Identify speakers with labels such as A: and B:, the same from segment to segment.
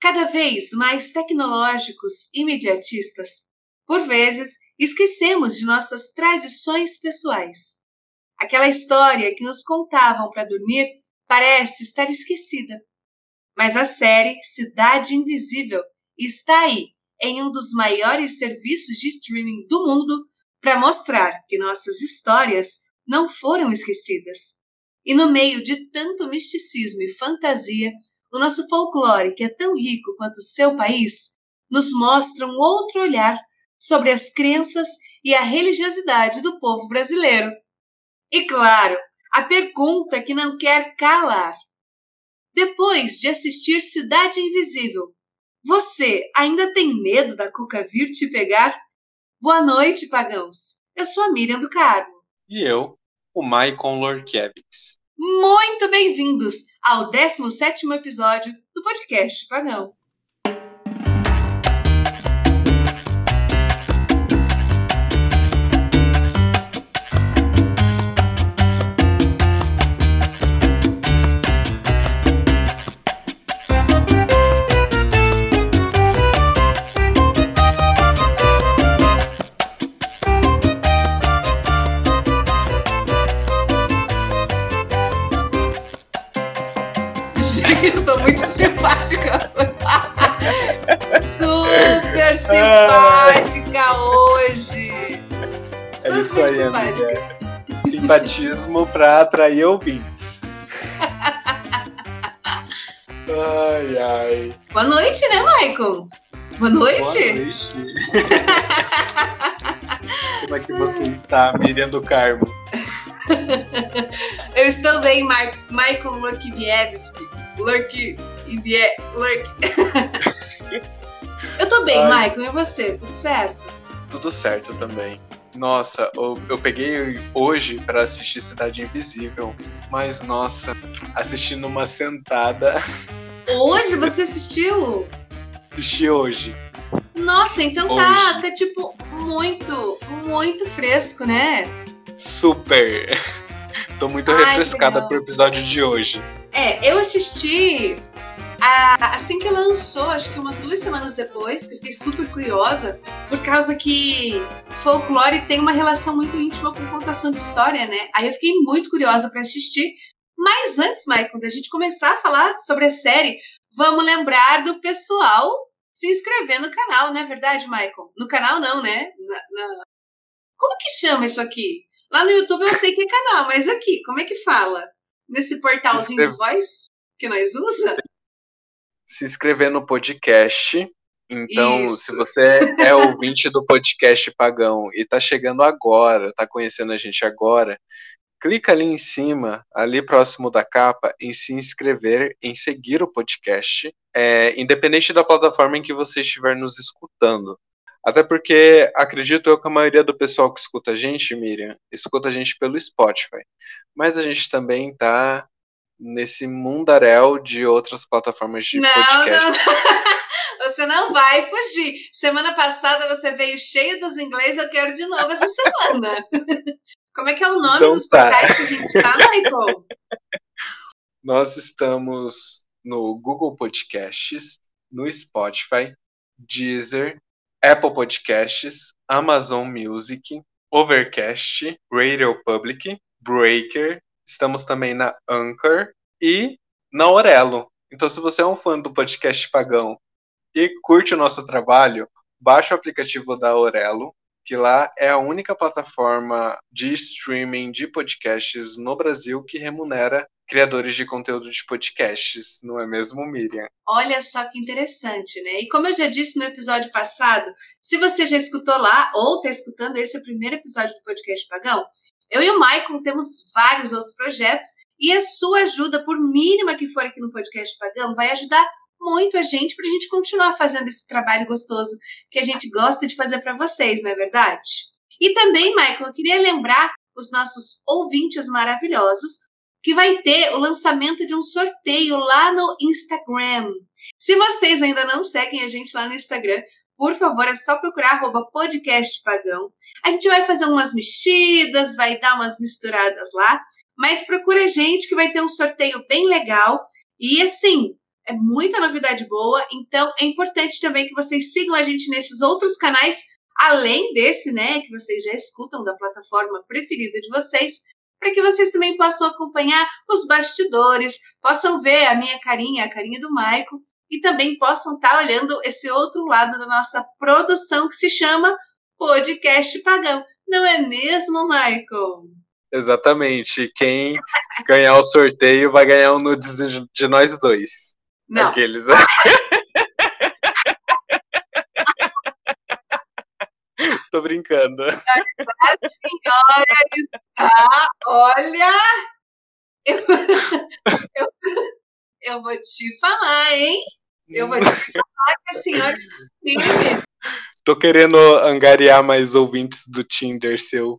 A: cada vez mais tecnológicos e imediatistas, por vezes esquecemos de nossas tradições pessoais. Aquela história que nos contavam para dormir parece estar esquecida. Mas a série Cidade Invisível está aí em um dos maiores serviços de streaming do mundo para mostrar que nossas histórias não foram esquecidas. E no meio de tanto misticismo e fantasia, o nosso folclore, que é tão rico quanto o seu país, nos mostra um outro olhar sobre as crenças e a religiosidade do povo brasileiro. E claro, a pergunta que não quer calar. Depois de assistir Cidade Invisível, você ainda tem medo da Cuca vir te pegar? Boa noite, pagãos. Eu sou a Miriam do Carmo.
B: E eu, o Maicon Lorkiewicz.
A: Muito bem-vindos ao 17 episódio do podcast Pagão. simpática hoje.
B: É isso aí, simpática. amiga. Simpatismo para atrair ouvintes. ai, ai.
A: Boa noite, né, Michael? Boa noite. Boa
B: noite. Como é que você está, Miriam do Carmo?
A: Eu estou bem, Mar Michael Lorkivievski. Lork... Lork... Eu tô bem, Ai. Michael, e você? Tudo certo?
B: Tudo certo também. Nossa, eu, eu peguei hoje para assistir Cidade Invisível, mas nossa, assisti numa sentada.
A: Hoje você assistiu?
B: Assisti hoje.
A: Nossa, então tá, hoje. tá tipo muito, muito fresco, né?
B: Super. Tô muito Ai, refrescada pro episódio de hoje.
A: É, eu assisti a, assim que lançou, acho que umas duas semanas depois, que fiquei super curiosa, por causa que folclore tem uma relação muito íntima com contação de história, né? Aí eu fiquei muito curiosa para assistir. Mas antes, Michael, da gente começar a falar sobre a série, vamos lembrar do pessoal se inscrever no canal, não é verdade, Michael? No canal não, né? Na, na... Como que chama isso aqui? Lá no YouTube eu sei que é canal, mas aqui, como é que fala? Nesse portalzinho de voz que nós usa?
B: se inscrever no podcast. Então, Isso. se você é ouvinte do podcast Pagão e está chegando agora, está conhecendo a gente agora, clica ali em cima, ali próximo da capa, em se inscrever, em seguir o podcast, é, independente da plataforma em que você estiver nos escutando. Até porque acredito eu que a maioria do pessoal que escuta a gente, Miriam, escuta a gente pelo Spotify. Mas a gente também tá nesse mundaréu de outras plataformas de não, podcast.
A: Não. Você não vai fugir. Semana passada você veio cheio dos inglês, eu quero de novo essa semana. Como é que é o nome então, dos tá. portais que a gente tá, Michael?
B: Nós estamos no Google Podcasts, no Spotify, Deezer, Apple Podcasts, Amazon Music, Overcast, Radio Public, Breaker, Estamos também na Anchor e na Orelo. Então, se você é um fã do podcast Pagão e curte o nosso trabalho, baixe o aplicativo da Orelo, que lá é a única plataforma de streaming de podcasts no Brasil que remunera criadores de conteúdo de podcasts, não é mesmo, Miriam?
A: Olha só que interessante, né? E como eu já disse no episódio passado, se você já escutou lá ou está escutando esse primeiro episódio do podcast Pagão, eu e o Maicon temos vários outros projetos e a sua ajuda, por mínima que for aqui no podcast Pagão, vai ajudar muito a gente para a gente continuar fazendo esse trabalho gostoso que a gente gosta de fazer para vocês, não é verdade? E também, Michael, eu queria lembrar os nossos ouvintes maravilhosos que vai ter o lançamento de um sorteio lá no Instagram. Se vocês ainda não seguem a gente lá no Instagram, por favor, é só procurar arroba podcast pagão. A gente vai fazer umas mexidas, vai dar umas misturadas lá, mas procura a gente que vai ter um sorteio bem legal. E assim, é muita novidade boa, então é importante também que vocês sigam a gente nesses outros canais, além desse, né, que vocês já escutam da plataforma preferida de vocês, para que vocês também possam acompanhar os bastidores, possam ver a minha carinha, a carinha do Maico, e também possam estar tá olhando esse outro lado da nossa produção que se chama Podcast Pagão. Não é mesmo, Michael?
B: Exatamente. Quem ganhar o sorteio vai ganhar um nudes de nós dois.
A: Não.
B: Aqueles. Tô brincando.
A: A senhora está, olha, eu, eu, eu vou te falar, hein? Eu vou te falar que a senhora está
B: Tô querendo angariar mais ouvintes do Tinder seu.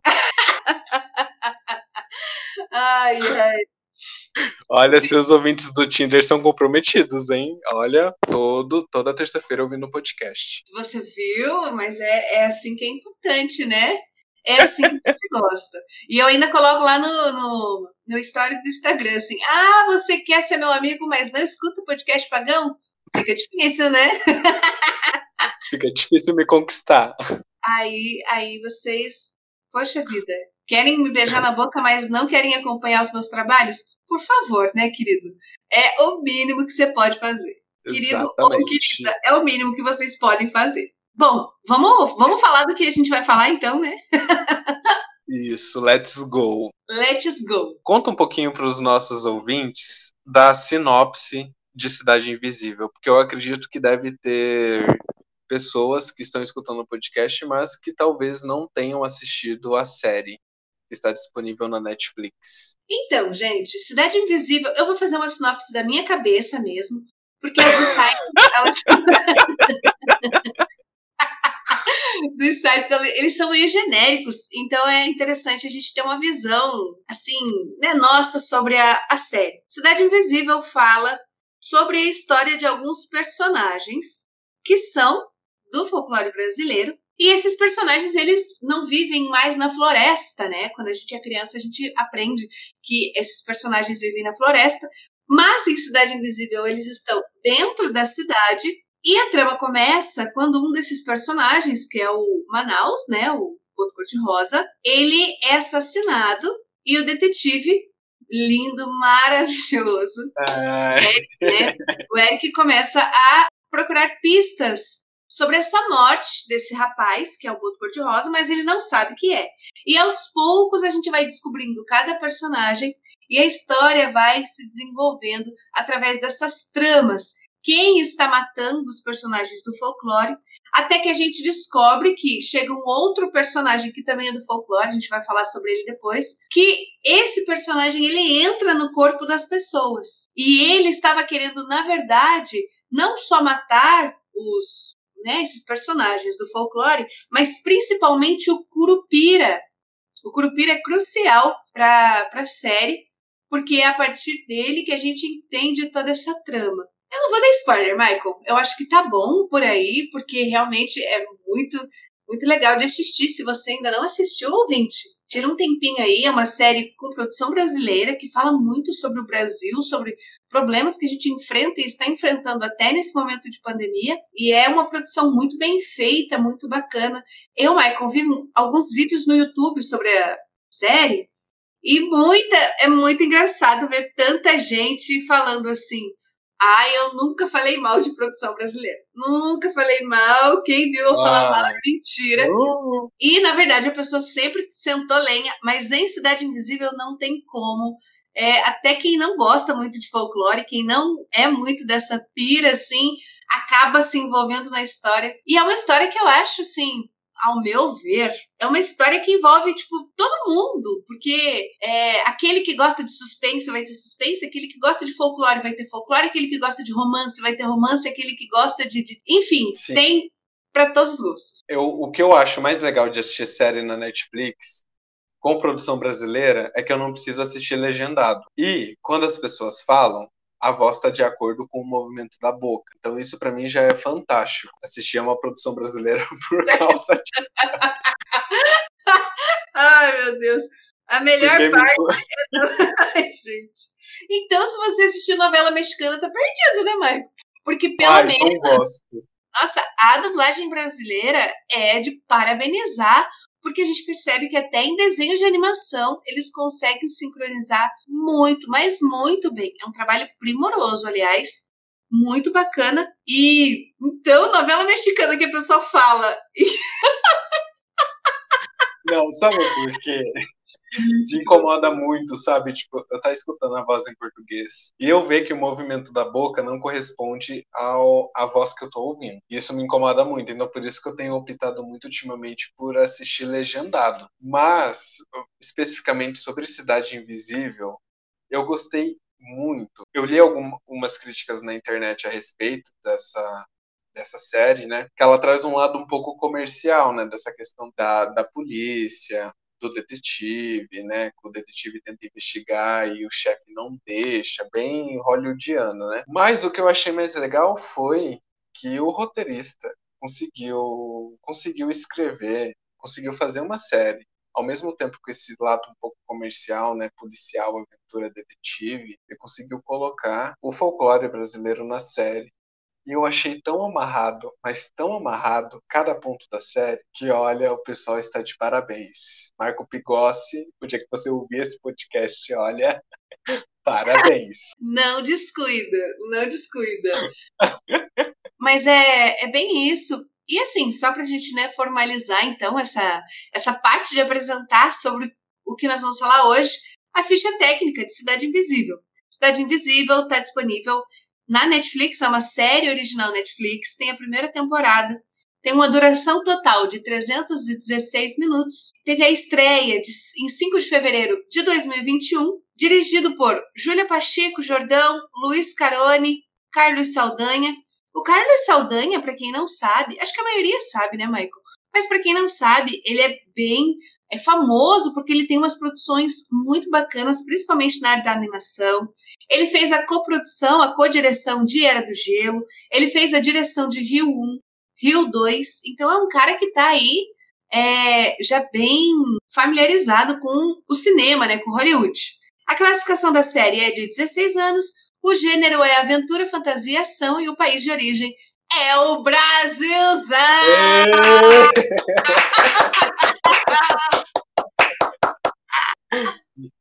A: ai, ai.
B: Olha, seus ouvintes do Tinder são comprometidos, hein? Olha, todo, toda terça-feira ouvindo o podcast.
A: Você viu? Mas é, é assim que é importante, né? É assim que a gente gosta. E eu ainda coloco lá no, no, no histórico do Instagram, assim, ah, você quer ser meu amigo, mas não escuta o podcast pagão? Fica difícil, né?
B: Fica difícil me conquistar.
A: Aí, aí vocês, poxa vida, querem me beijar na boca, mas não querem acompanhar os meus trabalhos? Por favor, né, querido? É o mínimo que você pode fazer. Querido ou querida, é o mínimo que vocês podem fazer. Bom, vamos, vamos falar do que a gente vai falar então, né?
B: Isso, let's go.
A: Let's go.
B: Conta um pouquinho para os nossos ouvintes da sinopse de Cidade Invisível, porque eu acredito que deve ter pessoas que estão escutando o podcast, mas que talvez não tenham assistido a série está disponível na Netflix.
A: Então, gente, Cidade Invisível, eu vou fazer uma sinopse da minha cabeça mesmo, porque as do site, elas... dos sites, eles são meio genéricos, então é interessante a gente ter uma visão, assim, né, nossa sobre a, a série. Cidade Invisível fala sobre a história de alguns personagens que são do folclore brasileiro e esses personagens, eles não vivem mais na floresta, né? Quando a gente é criança, a gente aprende que esses personagens vivem na floresta, mas em Cidade Invisível eles estão dentro da cidade e a trama começa quando um desses personagens, que é o Manaus, né, o Boto Cor-de-Rosa, ele é assassinado e o detetive, lindo, maravilhoso, Eric, né, o Eric começa a procurar pistas sobre essa morte desse rapaz, que é o Boto Cor-de-Rosa, mas ele não sabe o que é. E aos poucos a gente vai descobrindo cada personagem e a história vai se desenvolvendo através dessas tramas. Quem está matando os personagens do folclore, até que a gente descobre que chega um outro personagem que também é do folclore, a gente vai falar sobre ele depois, que esse personagem ele entra no corpo das pessoas. E ele estava querendo, na verdade, não só matar os né, esses personagens do folclore, mas principalmente o Curupira. O Curupira é crucial para a série, porque é a partir dele que a gente entende toda essa trama. Eu não vou dar spoiler, Michael. Eu acho que tá bom por aí, porque realmente é muito, muito legal de assistir. Se você ainda não assistiu, ouvinte, Tira um tempinho aí, é uma série com produção brasileira que fala muito sobre o Brasil, sobre problemas que a gente enfrenta e está enfrentando até nesse momento de pandemia. E é uma produção muito bem feita, muito bacana. Eu, Michael, vi alguns vídeos no YouTube sobre a série e muita, é muito engraçado ver tanta gente falando assim: ah, eu nunca falei mal de produção brasileira. Nunca falei mal. Quem viu eu falar ah. mal é mentira. Uh. E, na verdade, a pessoa sempre sentou lenha, mas em Cidade Invisível não tem como. É, até quem não gosta muito de folclore, quem não é muito dessa pira, assim, acaba se envolvendo na história. E é uma história que eu acho, assim, ao meu ver, é uma história que envolve, tipo, todo mundo. Porque é, aquele que gosta de suspense vai ter suspense, aquele que gosta de folclore vai ter folclore, aquele que gosta de romance vai ter romance, aquele que gosta de. de... Enfim, Sim. tem para todos os gostos.
B: Eu, o que eu acho mais legal de assistir série na Netflix com produção brasileira é que eu não preciso assistir legendado. E quando as pessoas falam, a voz está de acordo com o movimento da boca. Então isso para mim já é fantástico. Assistir a uma produção brasileira por causa de...
A: Ai, meu Deus. A melhor parte. Me... Ai, gente. Então, se você assistir novela mexicana, tá perdido, né, Maicon? Porque pelo
B: Ai,
A: menos. Nossa, a dublagem brasileira é de parabenizar, porque a gente percebe que até em desenhos de animação eles conseguem sincronizar muito, mas muito bem. É um trabalho primoroso, aliás, muito bacana. E então, novela mexicana que a pessoa fala.
B: Não, sabe por quê? Te incomoda muito, sabe? Tipo, eu tá escutando a voz em português e eu ver que o movimento da boca não corresponde ao à voz que eu tô ouvindo. E isso me incomoda muito, então por isso que eu tenho optado muito ultimamente por assistir legendado. Mas, especificamente sobre Cidade Invisível, eu gostei muito. Eu li algumas críticas na internet a respeito dessa dessa série, né? Que ela traz um lado um pouco comercial, né? Dessa questão da, da polícia, do detetive, né? O detetive tenta investigar e o chefe não deixa, bem hollywoodiano, né? Mas o que eu achei mais legal foi que o roteirista conseguiu conseguiu escrever, conseguiu fazer uma série ao mesmo tempo com esse lado um pouco comercial, né, policial, aventura, detetive, ele conseguiu colocar o folclore brasileiro na série e eu achei tão amarrado, mas tão amarrado, cada ponto da série, que olha, o pessoal está de parabéns. Marco Pigossi, o dia que você ouvir esse podcast, olha, parabéns.
A: Não descuida, não descuida. mas é, é bem isso. E assim, só para a gente né, formalizar então essa, essa parte de apresentar sobre o que nós vamos falar hoje, a ficha técnica de Cidade Invisível. Cidade Invisível está disponível na Netflix, é uma série original Netflix, tem a primeira temporada, tem uma duração total de 316 minutos. Teve a estreia de, em 5 de fevereiro de 2021, dirigido por Júlia Pacheco Jordão, Luiz Carone, Carlos Saldanha. O Carlos Saldanha, para quem não sabe, acho que a maioria sabe, né, Michael? Mas para quem não sabe, ele é bem é famoso porque ele tem umas produções muito bacanas, principalmente na área da animação. Ele fez a coprodução, a co-direção de Era do Gelo, ele fez a direção de Rio 1, Rio 2. Então é um cara que está aí é, já bem familiarizado com o cinema, né, com Hollywood. A classificação da série é de 16 anos, o gênero é aventura, fantasia e ação e o país de origem é o Brasilzão!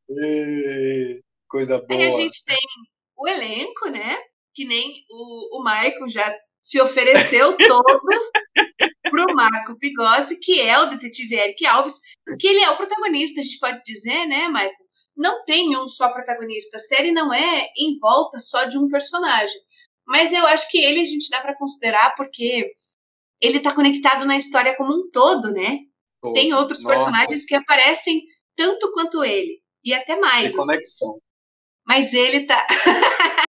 B: Coisa boa.
A: Aí a gente tem o elenco, né? Que nem o, o Michael já se ofereceu todo pro Marco Pigossi, que é o detetive Eric Alves, que ele é o protagonista, a gente pode dizer, né, Michael? Não tem um só protagonista. A série não é em volta só de um personagem. Mas eu acho que ele a gente dá para considerar porque ele tá conectado na história como um todo, né? Tem outros Nossa. personagens que aparecem tanto quanto ele. E até mais.
B: Tem conexão.
A: Mas ele tá.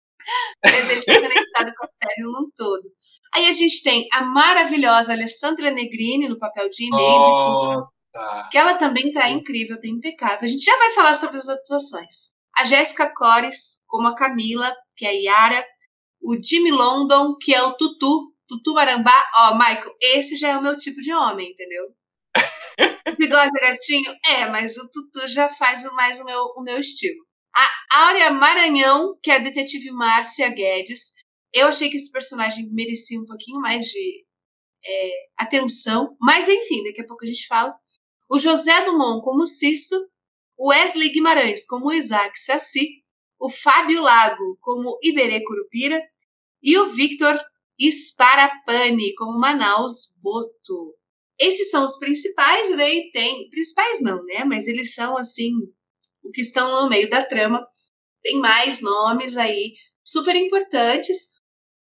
A: Mas ele tá conectado com a série num todo. Aí a gente tem a maravilhosa Alessandra Negrini no papel de Inês. Oh, tá. Que ela também tá incrível, tá impecável. A gente já vai falar sobre as atuações. A Jéssica Cores, como a Camila, que é a Yara o Jimmy London, que é o Tutu, Tutu Marambá. Ó, Michael, esse já é o meu tipo de homem, entendeu? Bigode gatinho? É, mas o Tutu já faz mais o meu, o meu estilo. A Áurea Maranhão, que é a detetive Márcia Guedes. Eu achei que esse personagem merecia um pouquinho mais de é, atenção, mas enfim, daqui a pouco a gente fala. O José Dumont como Cisso, o Wesley Guimarães como Isaac Saci, o Fábio Lago como Iberê Curupira e o Victor Sparapani como Manaus Boto. Esses são os principais, e daí tem. Principais não, né? Mas eles são assim, que estão no meio da trama. Tem mais nomes aí super importantes.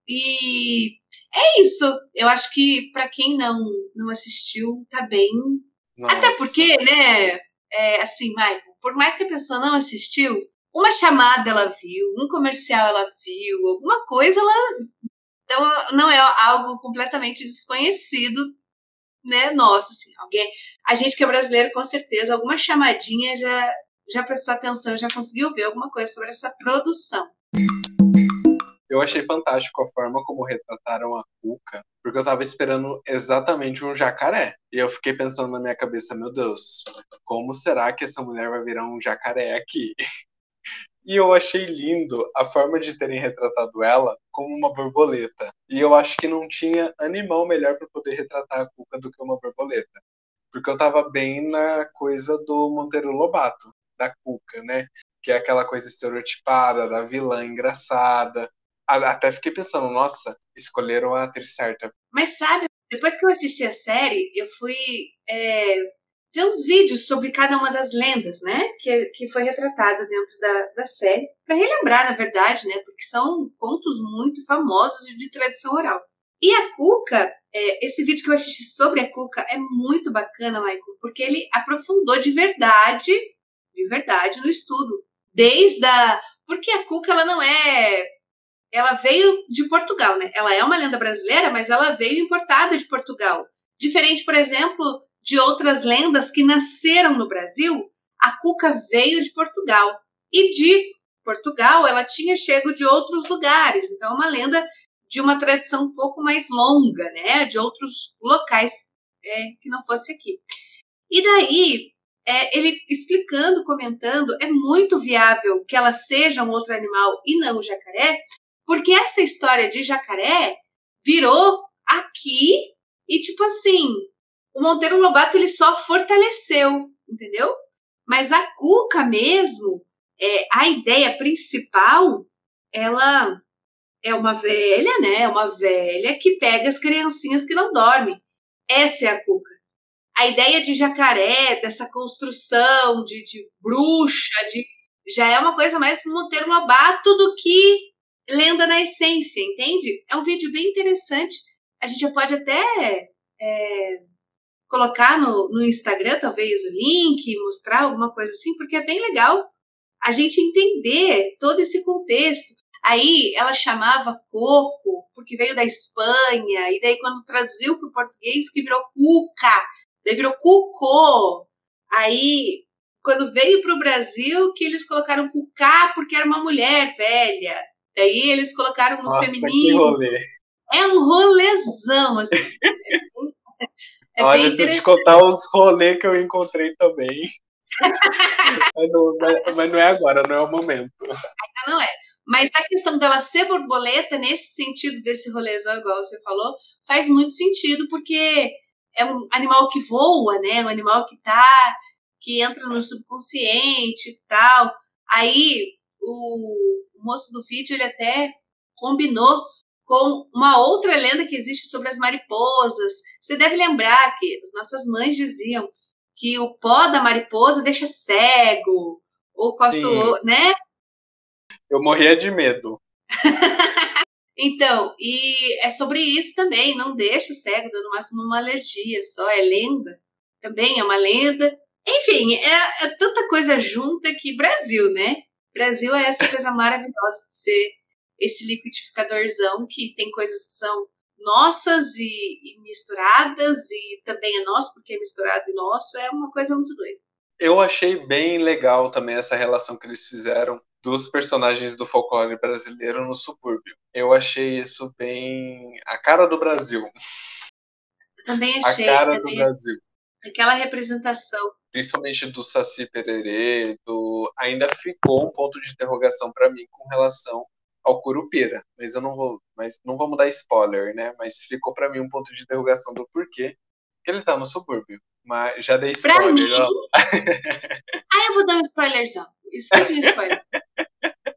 A: E é isso. Eu acho que para quem não não assistiu, tá bem. Nossa. Até porque, né? É, assim, Michael, por mais que a pessoa não assistiu, uma chamada ela viu, um comercial ela viu, alguma coisa ela. Então não é algo completamente desconhecido, né? Nosso, assim, alguém. A gente que é brasileiro, com certeza, alguma chamadinha já, já prestou atenção, já conseguiu ver alguma coisa sobre essa produção.
B: Eu achei fantástico a forma como retrataram a Cuca, porque eu tava esperando exatamente um jacaré. E eu fiquei pensando na minha cabeça, meu Deus, como será que essa mulher vai virar um jacaré aqui? E eu achei lindo a forma de terem retratado ela como uma borboleta. E eu acho que não tinha animal melhor para poder retratar a Cuca do que uma borboleta. Porque eu tava bem na coisa do Monteiro Lobato, da Cuca, né? Que é aquela coisa estereotipada, da vilã engraçada. Até fiquei pensando, nossa, escolheram a atriz certa.
A: Mas sabe, depois que eu assisti a série, eu fui é, ver uns vídeos sobre cada uma das lendas, né? Que, que foi retratada dentro da, da série. Para relembrar, na verdade, né? Porque são contos muito famosos e de tradição oral. E a Cuca, é, esse vídeo que eu assisti sobre a Cuca é muito bacana, Michael, porque ele aprofundou de verdade, de verdade, no estudo. Desde a. Porque a Cuca, ela não é. Ela veio de Portugal, né? Ela é uma lenda brasileira, mas ela veio importada de Portugal. Diferente, por exemplo, de outras lendas que nasceram no Brasil, a cuca veio de Portugal. E de Portugal ela tinha chego de outros lugares. Então, é uma lenda de uma tradição um pouco mais longa, né? De outros locais é, que não fosse aqui. E daí, é, ele explicando, comentando, é muito viável que ela seja um outro animal e não o jacaré, porque essa história de jacaré virou aqui e, tipo assim, o Monteiro Lobato ele só fortaleceu, entendeu? Mas a Cuca mesmo, é, a ideia principal, ela é uma velha, né? É uma velha que pega as criancinhas que não dormem. Essa é a Cuca. A ideia de jacaré, dessa construção de, de bruxa, de já é uma coisa mais Monteiro Lobato do que lenda na essência, entende? É um vídeo bem interessante. A gente já pode até é, colocar no, no Instagram, talvez, o link, mostrar alguma coisa assim, porque é bem legal a gente entender todo esse contexto. Aí ela chamava coco, porque veio da Espanha, e daí quando traduziu para o português, que virou cuca, daí virou cucô. Aí, quando veio para o Brasil, que eles colocaram cucá porque era uma mulher velha. Daí eles colocaram no Nossa, feminino. É um rolezão, assim.
B: É Olha, se eu te contar os rolês que eu encontrei também. mas, não, mas, não, é agora, não é o momento.
A: Ainda não é. Mas a questão dela ser borboleta, nesse sentido desse rolezão, igual você falou, faz muito sentido, porque é um animal que voa, né? Um animal que tá, que entra no subconsciente e tal. Aí o, moço do vídeo, ele até combinou com uma outra lenda que existe sobre as mariposas. Você deve lembrar que as nossas mães diziam que o pó da mariposa deixa cego, ou com a sua, né?
B: Eu morria de medo.
A: então, e é sobre isso também, não deixa cego, dando máximo uma alergia, só é lenda. Também é uma lenda. Enfim, é, é tanta coisa junta que Brasil, né? Brasil é essa coisa maravilhosa de ser esse liquidificadorzão que tem coisas que são nossas e, e, misturadas e também é nosso porque é misturado e nosso, é uma coisa muito doida.
B: Eu achei bem legal também essa relação que eles fizeram dos personagens do folclore brasileiro no subúrbio. Eu achei isso bem a cara do Brasil.
A: Também achei.
B: A cara do Brasil.
A: Aquela representação.
B: Principalmente do Saci Pererê, do... ainda ficou um ponto de interrogação para mim com relação ao Curupira, mas eu não vou, mas não vamos dar spoiler, né? Mas ficou para mim um ponto de interrogação do porquê que ele tá no subúrbio. Mas já dei spoiler. Pra mim...
A: ah, eu vou dar um spoilerzão. Escuta um spoiler.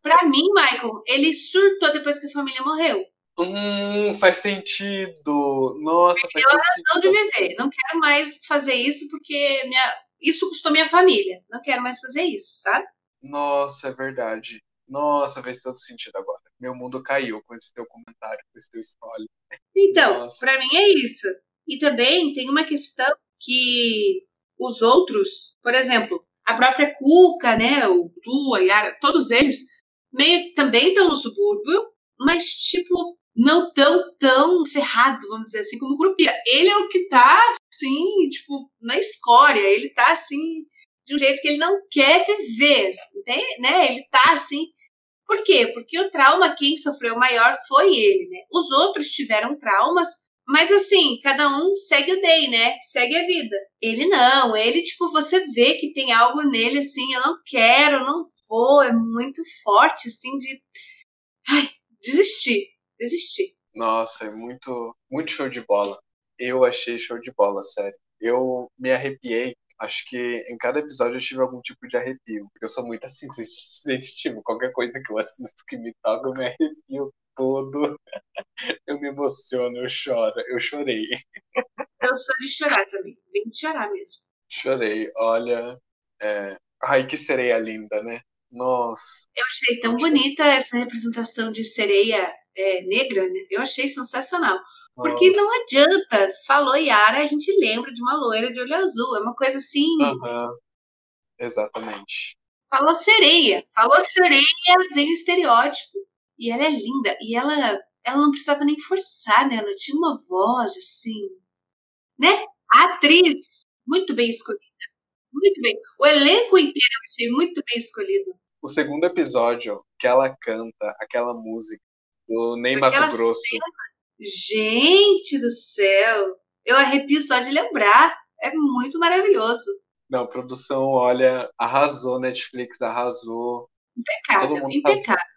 A: Pra mim, Michael, ele surtou depois que a família morreu.
B: Hum, faz sentido. Nossa, faz
A: Deu a razão de viver. Não quero mais fazer isso porque minha... isso custou minha família. Não quero mais fazer isso, sabe?
B: Nossa, é verdade. Nossa, fez todo sentido agora. Meu mundo caiu com esse teu comentário, com esse teu spoiler.
A: Então, para mim é isso. E também tem uma questão que os outros, por exemplo, a própria Cuca, né, o Tu, a Yara, todos eles meio também estão no subúrbio, mas tipo não tão tão ferrado, vamos dizer assim, como o Curupira. Ele é o que tá assim, tipo, na escória, ele tá assim de um jeito que ele não quer viver, né? Ele tá assim por quê? Porque o trauma, quem sofreu maior foi ele, né? Os outros tiveram traumas, Mas assim, cada um segue o day, né? Segue a vida. Ele não, ele, tipo, você vê que tem algo nele, assim, eu não quero, não vou, é muito forte, assim, de. Ai, desistir, desistir.
B: Nossa, é muito, muito show de bola. Eu achei show de bola, sério. Eu me arrepiei. Acho que em cada episódio eu tive algum tipo de arrepio. Eu sou muito assim, sensitivo. Qualquer coisa que eu assisto que me toca, eu me arrepio todo. Eu me emociono, eu choro. Eu chorei.
A: Eu sou de chorar também. Bem de chorar mesmo.
B: Chorei. Olha. É... Ai, que sereia linda, né? Nossa.
A: Eu achei tão bonita essa representação de sereia é, negra, né? Eu achei sensacional. Porque Nossa. não adianta. Falou Yara, a gente lembra de uma loira de olho azul. É uma coisa assim.
B: Uhum. Exatamente.
A: Falou sereia. Falou sereia, vem o estereótipo. E ela é linda. E ela, ela não precisava nem forçar, né? Ela tinha uma voz assim. Né? A atriz, muito bem escolhida. Muito bem. O elenco inteiro eu achei muito bem escolhido.
B: O segundo episódio, que ela canta aquela música do Ney Mato Grosso.
A: Gente do céu! Eu arrepio só de lembrar. É muito maravilhoso.
B: Não, produção, olha, arrasou, Netflix arrasou.
A: Impecável, impecável. Arrasou.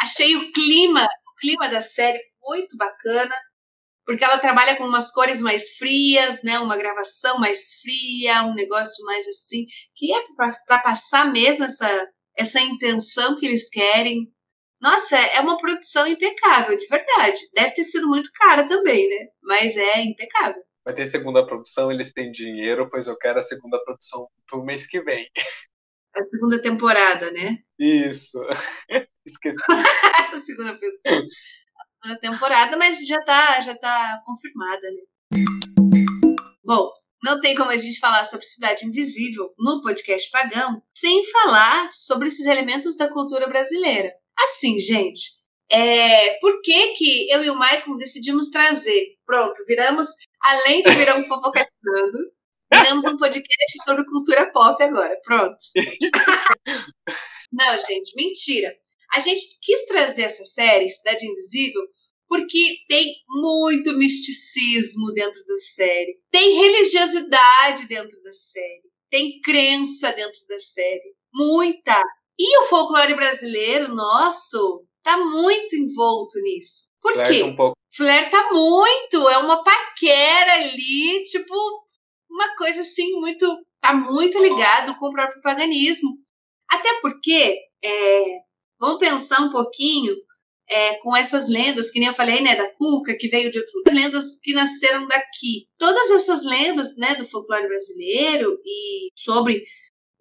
A: Achei o clima, o clima da série muito bacana, porque ela trabalha com umas cores mais frias, né? Uma gravação mais fria, um negócio mais assim, que é para passar mesmo essa, essa intenção que eles querem. Nossa, é uma produção impecável, de verdade. Deve ter sido muito cara também, né? Mas é impecável.
B: Vai ter segunda produção, eles têm dinheiro, pois eu quero a segunda produção pro mês que vem.
A: A segunda temporada, né?
B: Isso. Esqueci.
A: segunda produção. A segunda temporada, mas já tá, já tá confirmada, né? Bom, não tem como a gente falar sobre Cidade Invisível no podcast Pagão sem falar sobre esses elementos da cultura brasileira. Assim, gente, é, por que, que eu e o Michael decidimos trazer? Pronto, viramos, além de virar um fofocalizando, viramos um podcast sobre cultura pop agora. Pronto. Não, gente, mentira. A gente quis trazer essa série, Cidade Invisível, porque tem muito misticismo dentro da série, tem religiosidade dentro da série, tem crença dentro da série, muita. E o folclore brasileiro nosso tá muito envolto nisso. Por Flerta quê? Um pouco. Flerta muito, é uma paquera ali, tipo, uma coisa assim muito. tá muito ligado com o próprio paganismo. Até porque, é, vamos pensar um pouquinho é, com essas lendas, que nem eu falei, né, da Cuca, que veio de outro lugar, lendas que nasceram daqui. Todas essas lendas, né, do folclore brasileiro e sobre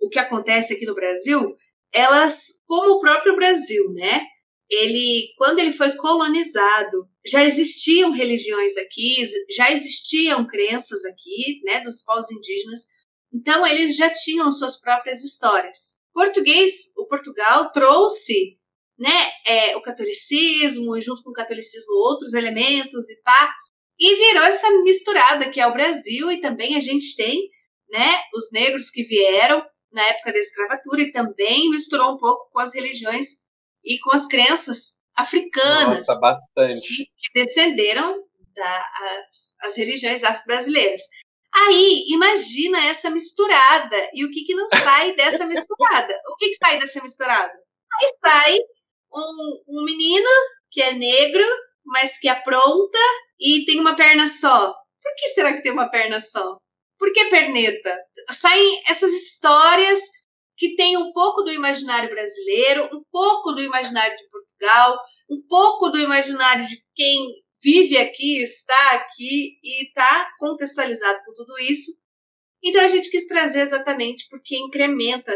A: o que acontece aqui no Brasil, elas, como o próprio Brasil, né, ele, quando ele foi colonizado, já existiam religiões aqui, já existiam crenças aqui, né, dos povos indígenas. Então eles já tinham suas próprias histórias. Português, o Portugal trouxe, né, é, o catolicismo, junto com o catolicismo outros elementos e pá, e virou essa misturada que é o Brasil e também a gente tem, né, os negros que vieram na época da escravatura e também misturou um pouco com as religiões e com as crenças africanas.
B: Nossa, bastante.
A: Que, descenderam das as religiões afro-brasileiras. Aí, imagina essa misturada. E o que, que não sai dessa misturada? O que, que sai dessa misturada? Aí sai um, um menino que é negro, mas que apronta e tem uma perna só. Por que será que tem uma perna só? Por que perneta? Saem essas histórias que tem um pouco do imaginário brasileiro, um pouco do imaginário de Portugal, um pouco do imaginário de quem vive aqui, está aqui e está contextualizado com tudo isso. Então a gente quis trazer exatamente porque incrementa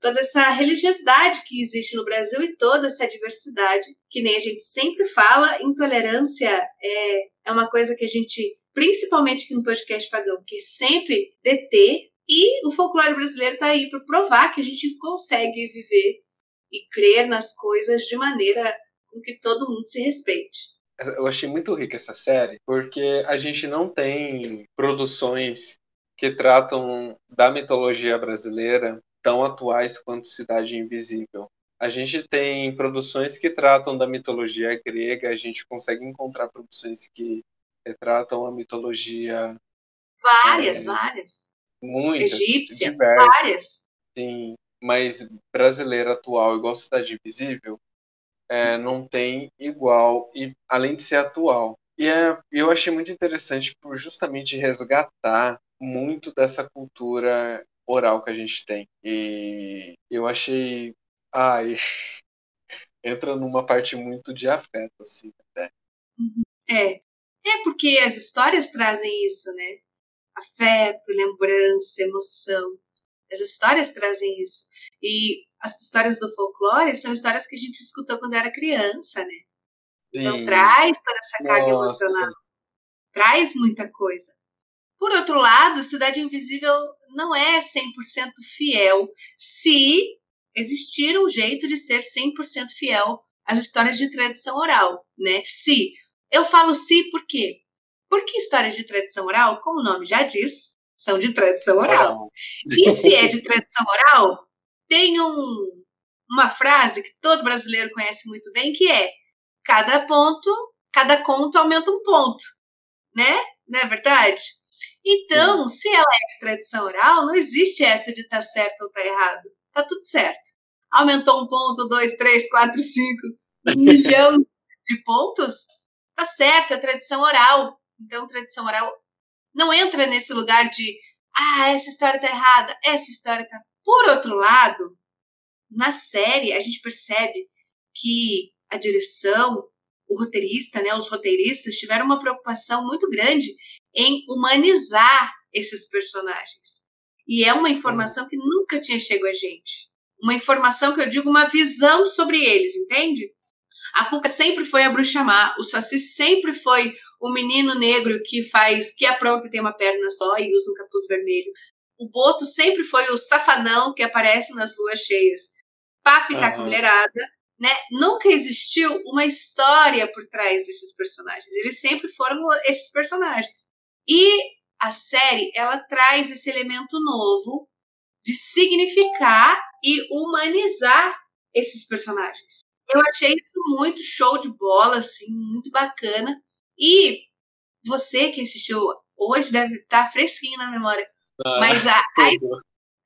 A: toda essa religiosidade que existe no Brasil e toda essa diversidade, que nem a gente sempre fala, intolerância é, é uma coisa que a gente, principalmente aqui no podcast Pagão, que sempre deter e o folclore brasileiro está aí para provar que a gente consegue viver e crer nas coisas de maneira com que todo mundo se respeite.
B: Eu achei muito rica essa série, porque a gente não tem produções que tratam da mitologia brasileira tão atuais quanto Cidade Invisível. A gente tem produções que tratam da mitologia grega, a gente consegue encontrar produções que retratam a mitologia.
A: Várias, é, várias.
B: Muitas.
A: Egípcia, diversas, várias.
B: Sim, mas brasileira atual, igual Cidade Invisível, é, não tem igual, e além de ser atual. E é, eu achei muito interessante por justamente resgatar muito dessa cultura oral que a gente tem. E eu achei. Ai. entra numa parte muito de afeto, assim, até.
A: Uhum. É. É porque as histórias trazem isso, né? Afeto, lembrança, emoção. As histórias trazem isso. E as histórias do folclore são histórias que a gente escutou quando era criança, né? Então Sim. traz toda essa carga Nossa. emocional. Traz muita coisa. Por outro lado, Cidade Invisível não é 100% fiel se existir um jeito de ser 100% fiel às histórias de tradição oral, né? Se. Eu falo se por quê? Porque histórias de tradição oral, como o nome já diz, são de tradição oral. E se é de tradição oral, tem um, uma frase que todo brasileiro conhece muito bem, que é cada ponto, cada conto aumenta um ponto, né? Não é verdade? Então, se ela é de tradição oral, não existe essa de tá certo ou tá errado. Tá tudo certo. Aumentou um ponto, dois, três, quatro, cinco, milhão de pontos, tá certo, é tradição oral. Então, tradição oral não entra nesse lugar de ah, essa história tá errada, essa história tá. Por outro lado, na série a gente percebe que a direção, o roteirista, né, os roteiristas tiveram uma preocupação muito grande em humanizar esses personagens. E é uma informação que nunca tinha chegado a gente. Uma informação que eu digo, uma visão sobre eles, entende? A Cuca sempre foi a bruxa má, o Saci sempre foi o menino negro que faz, que apronta e tem uma perna só e usa um capuz vermelho. O Boto sempre foi o safadão que aparece nas luas cheias para ficar uhum. com a mulherada, né? Nunca existiu uma história por trás desses personagens. Eles sempre foram esses personagens. E a série, ela traz esse elemento novo de significar e humanizar esses personagens. Eu achei isso muito show de bola, assim, muito bacana. E você que assistiu hoje deve estar tá fresquinho na memória. Ah, Mas a, a,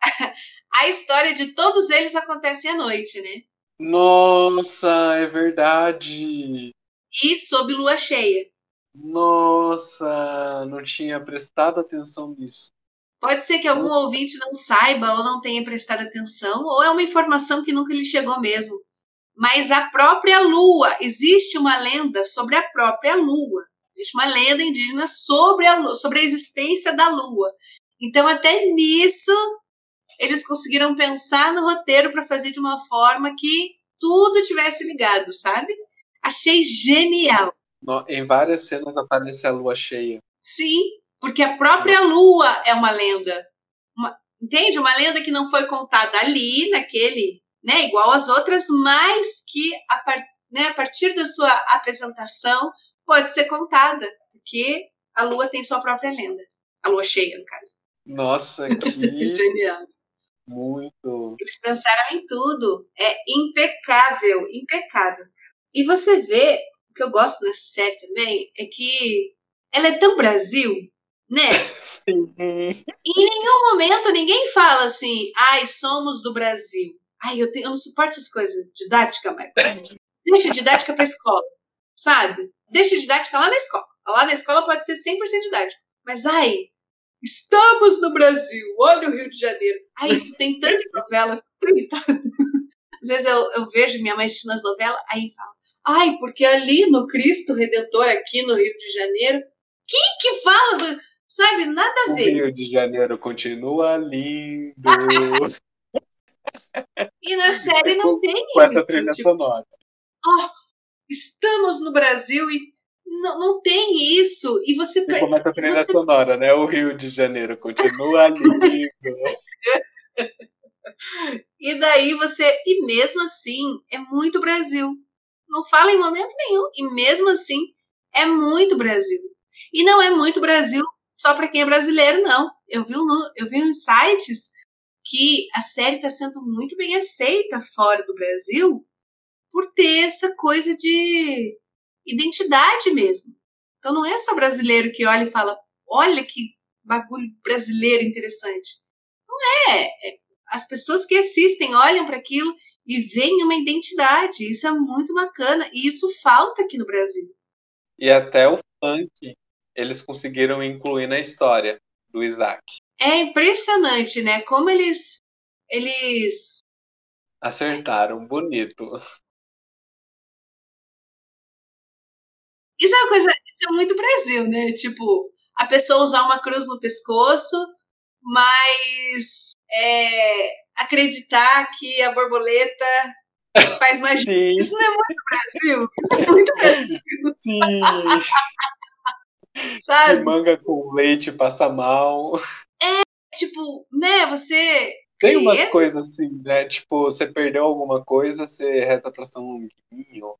A: a, história de todos eles acontece à noite, né?
B: Nossa, é verdade.
A: E sob lua cheia.
B: Nossa, não tinha prestado atenção nisso.
A: Pode ser que algum ouvinte não saiba ou não tenha prestado atenção, ou é uma informação que nunca lhe chegou mesmo mas a própria lua. Existe uma lenda sobre a própria lua. Existe uma lenda indígena sobre a, lua, sobre a existência da lua. Então, até nisso, eles conseguiram pensar no roteiro para fazer de uma forma que tudo tivesse ligado, sabe? Achei genial.
B: Em várias cenas aparece a lua cheia.
A: Sim, porque a própria lua é uma lenda. Uma, entende? Uma lenda que não foi contada ali, naquele né, igual às outras, mas que a, par, né, a partir da sua apresentação pode ser contada, porque a Lua tem sua própria lenda. A Lua cheia, no caso.
B: Nossa, que
A: genial.
B: Muito.
A: Eles pensaram em tudo. É impecável, impecável. E você vê, o que eu gosto nessa série também, é que ela é tão Brasil, né? Sim. Em nenhum momento ninguém fala assim, ai, somos do Brasil. Ai, eu, tenho, eu não suporto essas coisas. Didática, Michael. Deixa didática pra escola, sabe? Deixa didática lá na escola. Lá na escola pode ser 100% didático. Mas, ai, estamos no Brasil, olha o Rio de Janeiro. Ai, isso tem tanta novela, Às vezes eu, eu vejo minha mãe assistindo as novelas, aí fala, ai, porque ali no Cristo Redentor, aqui no Rio de Janeiro, quem que fala do, Sabe, nada a ver.
B: O Rio de Janeiro continua lindo.
A: E na série não tem
B: Com essa trilha tipo, sonora.
A: Oh, estamos no Brasil e não, não tem isso. E você.
B: E começa a trilha você... sonora, né? O Rio de Janeiro continua lindo.
A: e daí você. E mesmo assim, é muito Brasil. Não fala em momento nenhum. E mesmo assim, é muito Brasil. E não é muito Brasil só para quem é brasileiro, não. Eu vi, um, eu vi uns sites que a série está sendo muito bem aceita fora do Brasil por ter essa coisa de identidade mesmo. Então não é só brasileiro que olha e fala: olha que bagulho brasileiro interessante. Não é. é as pessoas que assistem olham para aquilo e veem uma identidade. Isso é muito bacana e isso falta aqui no Brasil.
B: E até o funk eles conseguiram incluir na história do Isaac.
A: É impressionante, né? Como eles eles
B: acertaram bonito.
A: Isso é uma coisa, isso é muito Brasil, né? Tipo, a pessoa usar uma cruz no pescoço, mas é, acreditar que a borboleta faz magia. Sim. Isso não é muito Brasil. Isso é muito Brasil.
B: Sim. Sabe? Que manga com leite passa mal.
A: É, tipo, né, você.
B: Tem umas coisas assim, né? Tipo, você perdeu alguma coisa, você reza pra São Longuinho.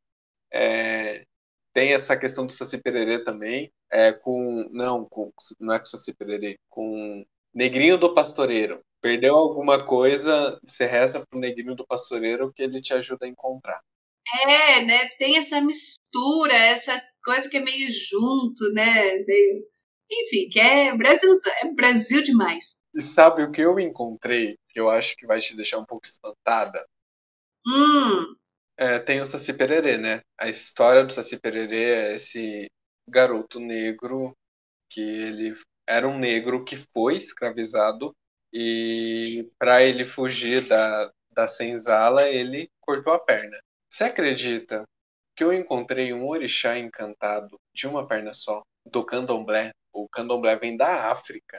B: É, tem essa questão do Saci Pererê também. É, com. Não, com, não é com Saci Pererê, com Negrinho do Pastoreiro. Perdeu alguma coisa, você reza pro Negrinho do Pastoreiro que ele te ajuda a encontrar.
A: É, né? Tem essa mistura, essa coisa que é meio junto, né? Meio... Enfim, que é Brasil, é Brasil demais.
B: E sabe o que eu encontrei, que eu acho que vai te deixar um pouco espantada?
A: Hum.
B: É, tem o Saci Pererê, né? A história do Saci Pererê é esse garoto negro que ele era um negro que foi escravizado e para ele fugir da, da senzala ele cortou a perna. Você acredita que eu encontrei um orixá encantado de uma perna só, do candomblé? O candomblé vem da África.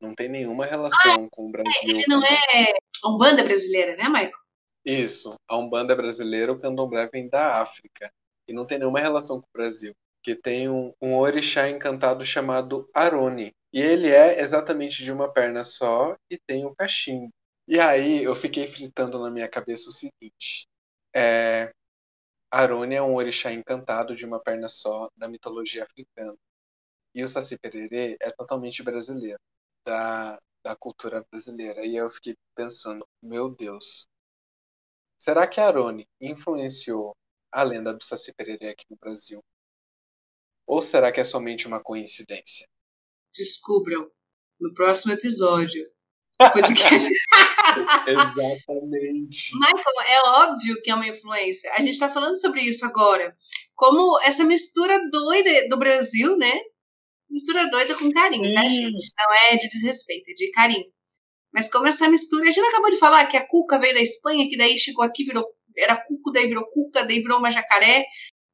B: Não tem nenhuma relação ah, com o Brasil.
A: Ele não é Umbanda brasileira, né, Michael?
B: Isso. A Umbanda brasileira, o candomblé vem da África. E não tem nenhuma relação com o Brasil. Que tem um, um orixá encantado chamado Arone. E ele é exatamente de uma perna só e tem o cachimbo. E aí eu fiquei fritando na minha cabeça o seguinte: é, Arone é um orixá encantado de uma perna só da mitologia africana. E o Saci Pererê é totalmente brasileiro, da, da cultura brasileira. E eu fiquei pensando, meu Deus, será que Arone influenciou a lenda do Saci Pererê aqui no Brasil? Ou será que é somente uma coincidência?
A: Descubram no próximo episódio podcast.
B: Exatamente.
A: Michael, é óbvio que é uma influência. A gente está falando sobre isso agora. Como essa mistura doida do Brasil, né? Mistura doida com carinho, tá, gente? Não é de desrespeito, é de carinho. Mas como essa mistura. A gente acabou de falar que a cuca veio da Espanha, que daí chegou aqui, virou. Era cuco, daí virou cuca, daí virou uma jacaré.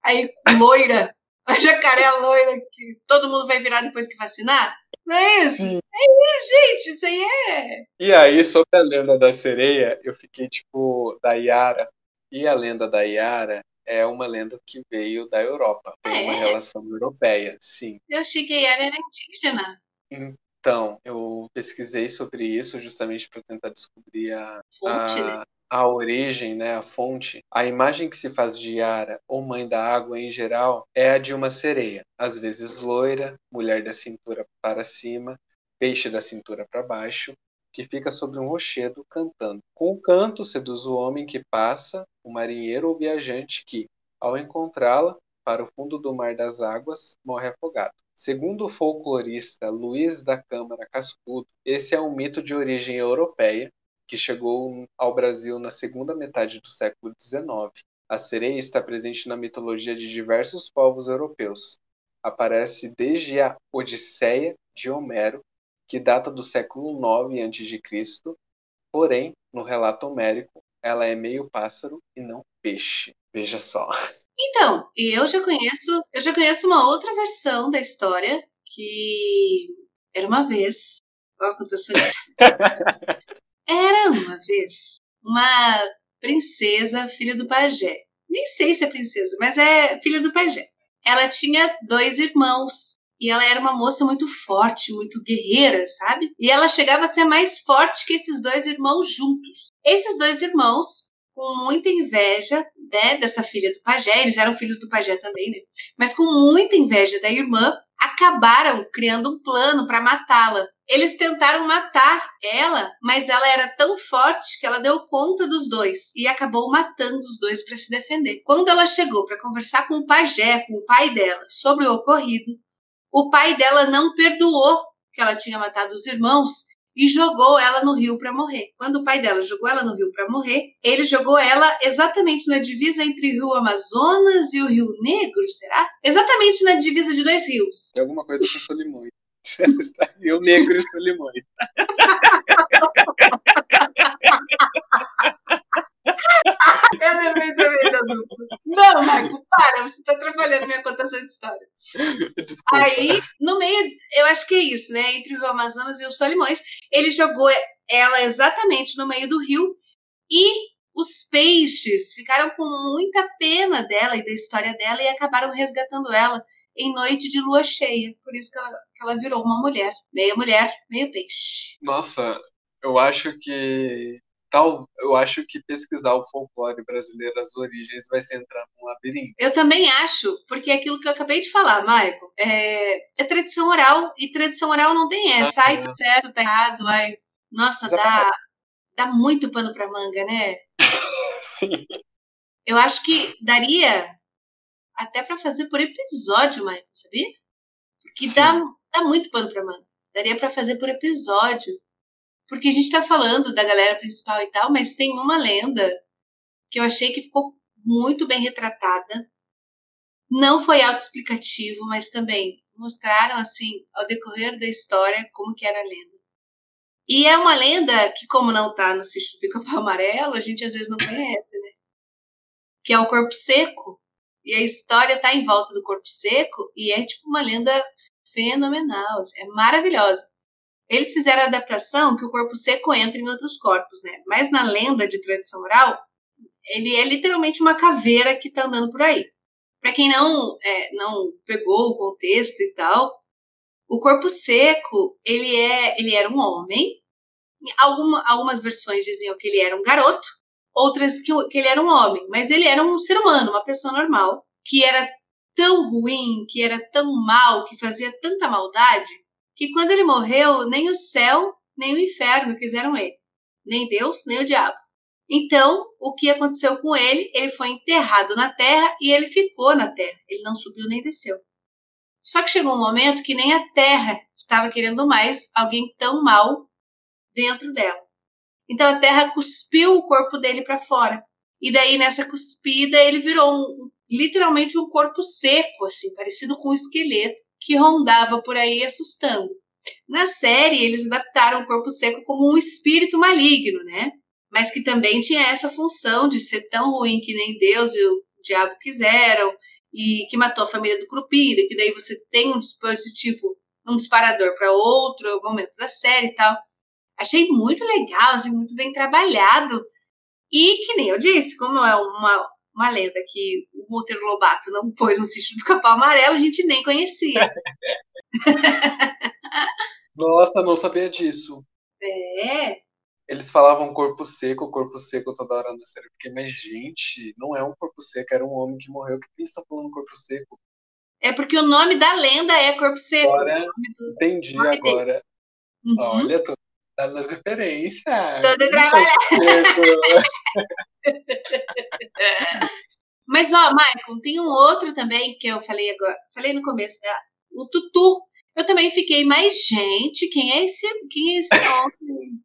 A: Aí loira. A jacaré loira que todo mundo vai virar depois que vacinar. Não é isso? Sim. É isso, gente. Isso aí é.
B: E aí, sobre a lenda da sereia, eu fiquei tipo, da Yara. E a lenda da Yara é uma lenda que veio da Europa. Tem é? uma relação europeia, sim.
A: Eu achei que a Yara era indígena.
B: Então, eu pesquisei sobre isso justamente para tentar descobrir a, Fonte, a, né? a origem, né, a fonte, a imagem que se faz de Yara ou mãe da água em geral é a de uma sereia, às vezes loira, mulher da cintura para cima, peixe da cintura para baixo, que fica sobre um rochedo cantando. Com o canto seduz o homem que passa, o marinheiro ou viajante que, ao encontrá-la, para o fundo do mar das águas, morre afogado. Segundo o folclorista Luiz da Câmara Cascudo, esse é um mito de origem europeia que chegou ao Brasil na segunda metade do século XIX. A sereia está presente na mitologia de diversos povos europeus. Aparece desde a Odisseia de Homero, que data do século IX a.C., porém, no relato homérico, ela é meio pássaro e não peixe. Veja só.
A: Então, eu já conheço, eu já conheço uma outra versão da história que era uma vez. Olha a Era uma vez uma princesa, filha do pajé. Nem sei se é princesa, mas é filha do pajé. Ela tinha dois irmãos e ela era uma moça muito forte, muito guerreira, sabe? E ela chegava a ser mais forte que esses dois irmãos juntos. Esses dois irmãos, com muita inveja né, dessa filha do pajé, eles eram filhos do pajé também, né? Mas com muita inveja da irmã, acabaram criando um plano para matá-la. Eles tentaram matar ela, mas ela era tão forte que ela deu conta dos dois e acabou matando os dois para se defender. Quando ela chegou para conversar com o pajé, com o pai dela, sobre o ocorrido, o pai dela não perdoou que ela tinha matado os irmãos e jogou ela no rio para morrer. Quando o pai dela jogou ela no rio para morrer, ele jogou ela exatamente na divisa entre o rio Amazonas e o Rio Negro, será? Exatamente na divisa de dois rios.
B: É alguma coisa com Solimões. rio Negro e Solimões.
A: Eu lembrei também da dupla. Não, Marco, para, você está atrapalhando minha contação de história.
B: Desculpa.
A: Aí, no meio, eu acho que é isso, né? Entre o Amazonas e os Solimões, ele jogou ela exatamente no meio do rio e os peixes ficaram com muita pena dela e da história dela e acabaram resgatando ela em noite de lua cheia. Por isso que ela, que ela virou uma mulher. Meia mulher, meio peixe.
B: Nossa, eu acho que tal, eu acho que pesquisar o folclore brasileiro, as origens, vai ser entrar num labirinto.
A: Eu também acho, porque é aquilo que eu acabei de falar, Maico, é, é tradição oral, e tradição oral não tem essa, ai, tá certo, tá errado, ai. Nossa, dá, dá muito pano pra manga, né?
B: Sim.
A: Eu acho que daria até para fazer por episódio, Maico, sabia? Porque dá, dá muito pano pra manga. Daria para fazer por episódio. Porque a gente tá falando da galera principal e tal, mas tem uma lenda que eu achei que ficou muito bem retratada. Não foi autoexplicativo, mas também mostraram, assim, ao decorrer da história, como que era a lenda. E é uma lenda que, como não tá no sítio do Pica-Pau Amarelo, a gente às vezes não conhece, né? Que é o Corpo Seco. E a história tá em volta do Corpo Seco e é tipo uma lenda fenomenal, assim, é maravilhosa. Eles fizeram a adaptação que o corpo seco entra em outros corpos, né? Mas na lenda de tradição oral, ele é literalmente uma caveira que tá andando por aí. Para quem não é, não pegou o contexto e tal, o corpo seco ele é ele era um homem. Alguma, algumas versões diziam que ele era um garoto, outras que, que ele era um homem, mas ele era um ser humano, uma pessoa normal, que era tão ruim, que era tão mal, que fazia tanta maldade, que quando ele morreu, nem o céu nem o inferno quiseram ele, nem Deus, nem o diabo. Então, o que aconteceu com ele? Ele foi enterrado na terra e ele ficou na terra. Ele não subiu nem desceu. Só que chegou um momento que nem a terra estava querendo mais alguém tão mal dentro dela. Então a terra cuspiu o corpo dele para fora. E daí nessa cuspida ele virou um, literalmente um corpo seco, assim, parecido com um esqueleto que rondava por aí assustando. Na série, eles adaptaram o corpo seco como um espírito maligno, né? Mas que também tinha essa função de ser tão ruim que nem Deus e o diabo quiseram, e que matou a família do Crupira, que daí você tem um dispositivo, um disparador para outro momento da série e tal. Achei muito legal, assim, muito bem trabalhado. E que nem eu disse, como é uma, uma lenda que o Monteiro Lobato não pôs no sítio do Capão Amarelo, a gente nem conhecia.
B: Nossa, não sabia disso.
A: É.
B: Eles falavam corpo seco, corpo seco toda hora na série. Porque, mas, gente, não é um corpo seco, era um homem que morreu. O que eles estão falando corpo seco?
A: É porque o nome da lenda é Corpo Seco.
B: Agora, entendi
A: nome
B: agora.
A: Uhum.
B: Olha, tô dando as referências.
A: Todo trabalhado. Mas, ó, Michael, tem um outro também que eu falei agora, falei no começo, né? o Tutu. Eu também fiquei, mas, gente, quem é esse, quem é esse homem?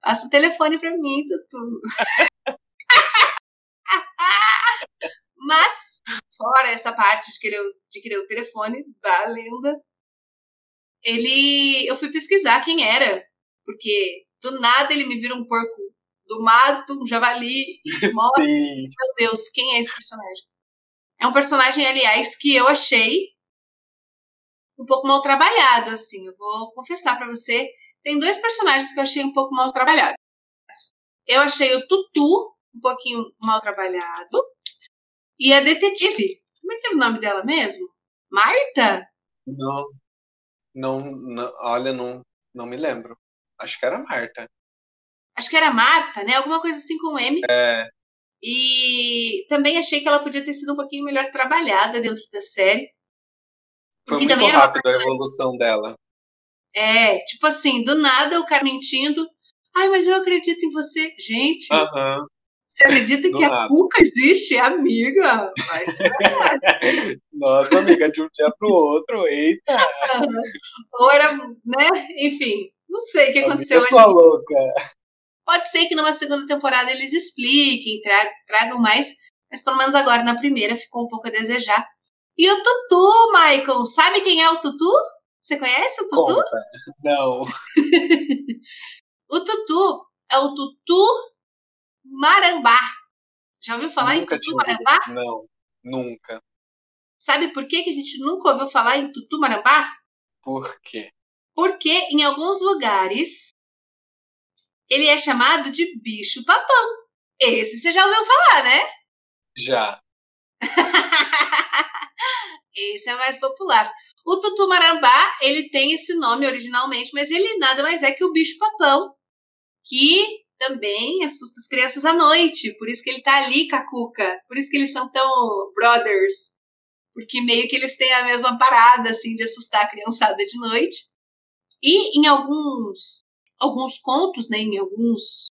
A: Passa o telefone pra mim, Tutu. mas, fora essa parte de querer, de querer o telefone da lenda, ele, eu fui pesquisar quem era, porque do nada ele me vira um porco do mato, um javali, e morre.
B: Sim.
A: Meu Deus, quem é esse personagem? É um personagem, aliás, que eu achei um pouco mal trabalhado, assim. Eu vou confessar para você. Tem dois personagens que eu achei um pouco mal trabalhados. Eu achei o Tutu um pouquinho mal trabalhado. E a detetive. Como é que é o nome dela mesmo? Marta?
B: Não, não, não, olha, não, não me lembro. Acho que era Marta.
A: Acho que era Marta, né? Alguma coisa assim com M.
B: É,
A: E também achei que ela podia ter sido um pouquinho melhor trabalhada dentro da série.
B: Foi muito rápido a evolução dela.
A: É, tipo assim, do nada o cara mentindo. Ai, mas eu acredito em você. Gente,
B: uhum.
A: você acredita do que nada. a Cuca existe? Amiga, mas
B: Nossa, amiga, de um dia pro outro, eita!
A: Ou era, né? Enfim, não sei o que aconteceu
B: ali. louca.
A: Pode ser que numa segunda temporada eles expliquem, tragam mais, mas pelo menos agora na primeira ficou um pouco a desejar. E o Tutu, Michael, sabe quem é o Tutu? Você conhece o Tutu?
B: Conta. Não.
A: o Tutu é o Tutu Marambá. Já ouviu falar nunca em Tutu Marambá?
B: Não, nunca.
A: Sabe por que, que a gente nunca ouviu falar em Tutu Marambá?
B: Por quê?
A: Porque em alguns lugares ele é chamado de bicho papão. Esse você já ouviu falar, né?
B: Já.
A: Esse é mais popular. O tutumarambá, ele tem esse nome originalmente, mas ele nada mais é que o bicho-papão, que também assusta as crianças à noite. Por isso que ele tá ali com a Cuca. Por isso que eles são tão brothers. Porque meio que eles têm a mesma parada, assim, de assustar a criançada de noite. E em alguns, alguns contos, né, em, alguns,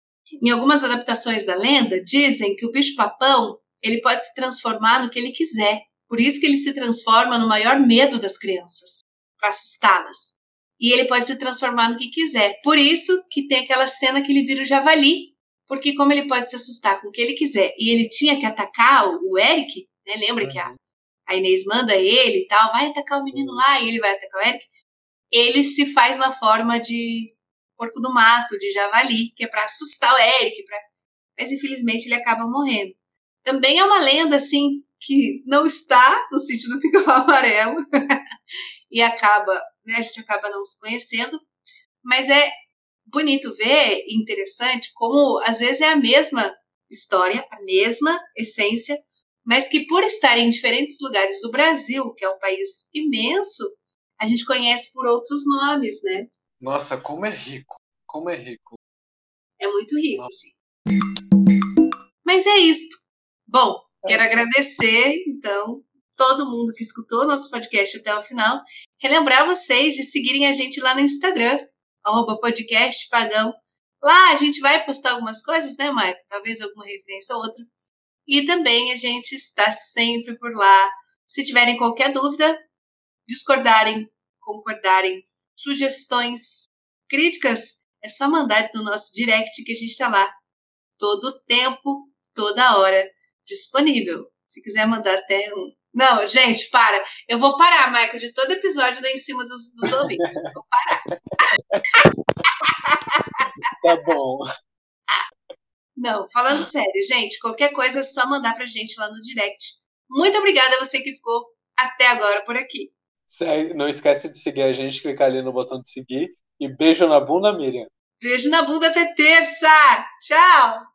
A: em algumas adaptações da lenda, dizem que o bicho-papão ele pode se transformar no que ele quiser. Por isso que ele se transforma no maior medo das crianças, para assustá-las. E ele pode se transformar no que quiser. Por isso que tem aquela cena que ele vira o javali, porque como ele pode se assustar com o que ele quiser, e ele tinha que atacar o Eric, né? Lembra uhum. que a, a Inês manda ele e tal, vai atacar o menino lá, e ele vai atacar o Eric. Ele se faz na forma de porco do mato, de javali, que é para assustar o Eric, pra... mas infelizmente ele acaba morrendo. Também é uma lenda assim que não está no sítio do Pica Amarelo e acaba, né, a gente acaba não se conhecendo, mas é bonito ver e interessante como às vezes é a mesma história, a mesma essência, mas que por estar em diferentes lugares do Brasil, que é um país imenso, a gente conhece por outros nomes, né?
B: Nossa, como é rico, como é rico.
A: É muito rico, Nossa. sim. Mas é isto. Bom, Quero agradecer, então, todo mundo que escutou nosso podcast até o final. Relembrar vocês de seguirem a gente lá no Instagram, arroba podcast pagão. Lá a gente vai postar algumas coisas, né, Maicon? Talvez alguma referência ou outra. E também a gente está sempre por lá. Se tiverem qualquer dúvida, discordarem, concordarem, sugestões, críticas, é só mandar no nosso direct que a gente está lá todo o tempo, toda hora disponível. Se quiser mandar até um. Não, gente, para. Eu vou parar, Michael, de todo episódio daí em cima dos, dos ouvintes. Vou parar.
B: tá bom.
A: Não, falando sério, gente, qualquer coisa é só mandar pra gente lá no direct. Muito obrigada a você que ficou até agora por aqui.
B: Não esquece de seguir a gente, clicar ali no botão de seguir. E beijo na bunda, Miriam.
A: Beijo na bunda até terça. Tchau.